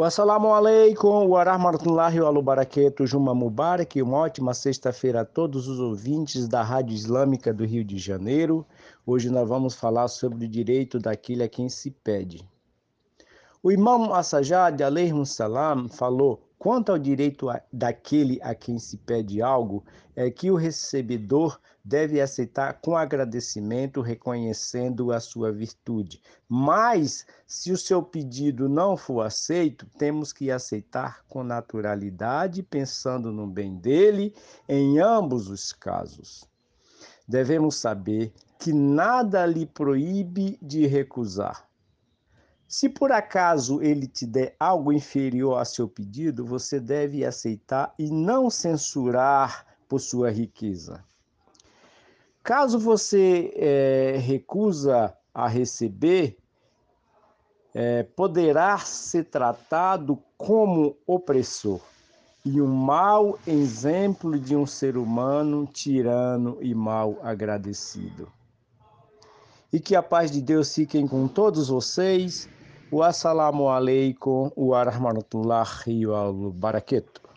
Assalamu alaikum wa rahmatullahi wa barakatuh. Juma Mubarak. Uma ótima sexta-feira a todos os ouvintes da Rádio Islâmica do Rio de Janeiro. Hoje nós vamos falar sobre o direito daquele a quem se pede. O imam Assajad, alayhi salam, falou Quanto ao direito daquele a quem se pede algo, é que o recebedor deve aceitar com agradecimento, reconhecendo a sua virtude. Mas, se o seu pedido não for aceito, temos que aceitar com naturalidade, pensando no bem dele, em ambos os casos. Devemos saber que nada lhe proíbe de recusar. Se por acaso ele te der algo inferior a seu pedido, você deve aceitar e não censurar por sua riqueza. Caso você é, recusa a receber, é, poderá ser tratado como opressor e um mau exemplo de um ser humano tirano e mal agradecido. E que a paz de Deus fiquem com todos vocês Wassalamu alaikum warahmatullahi wabarakatuh.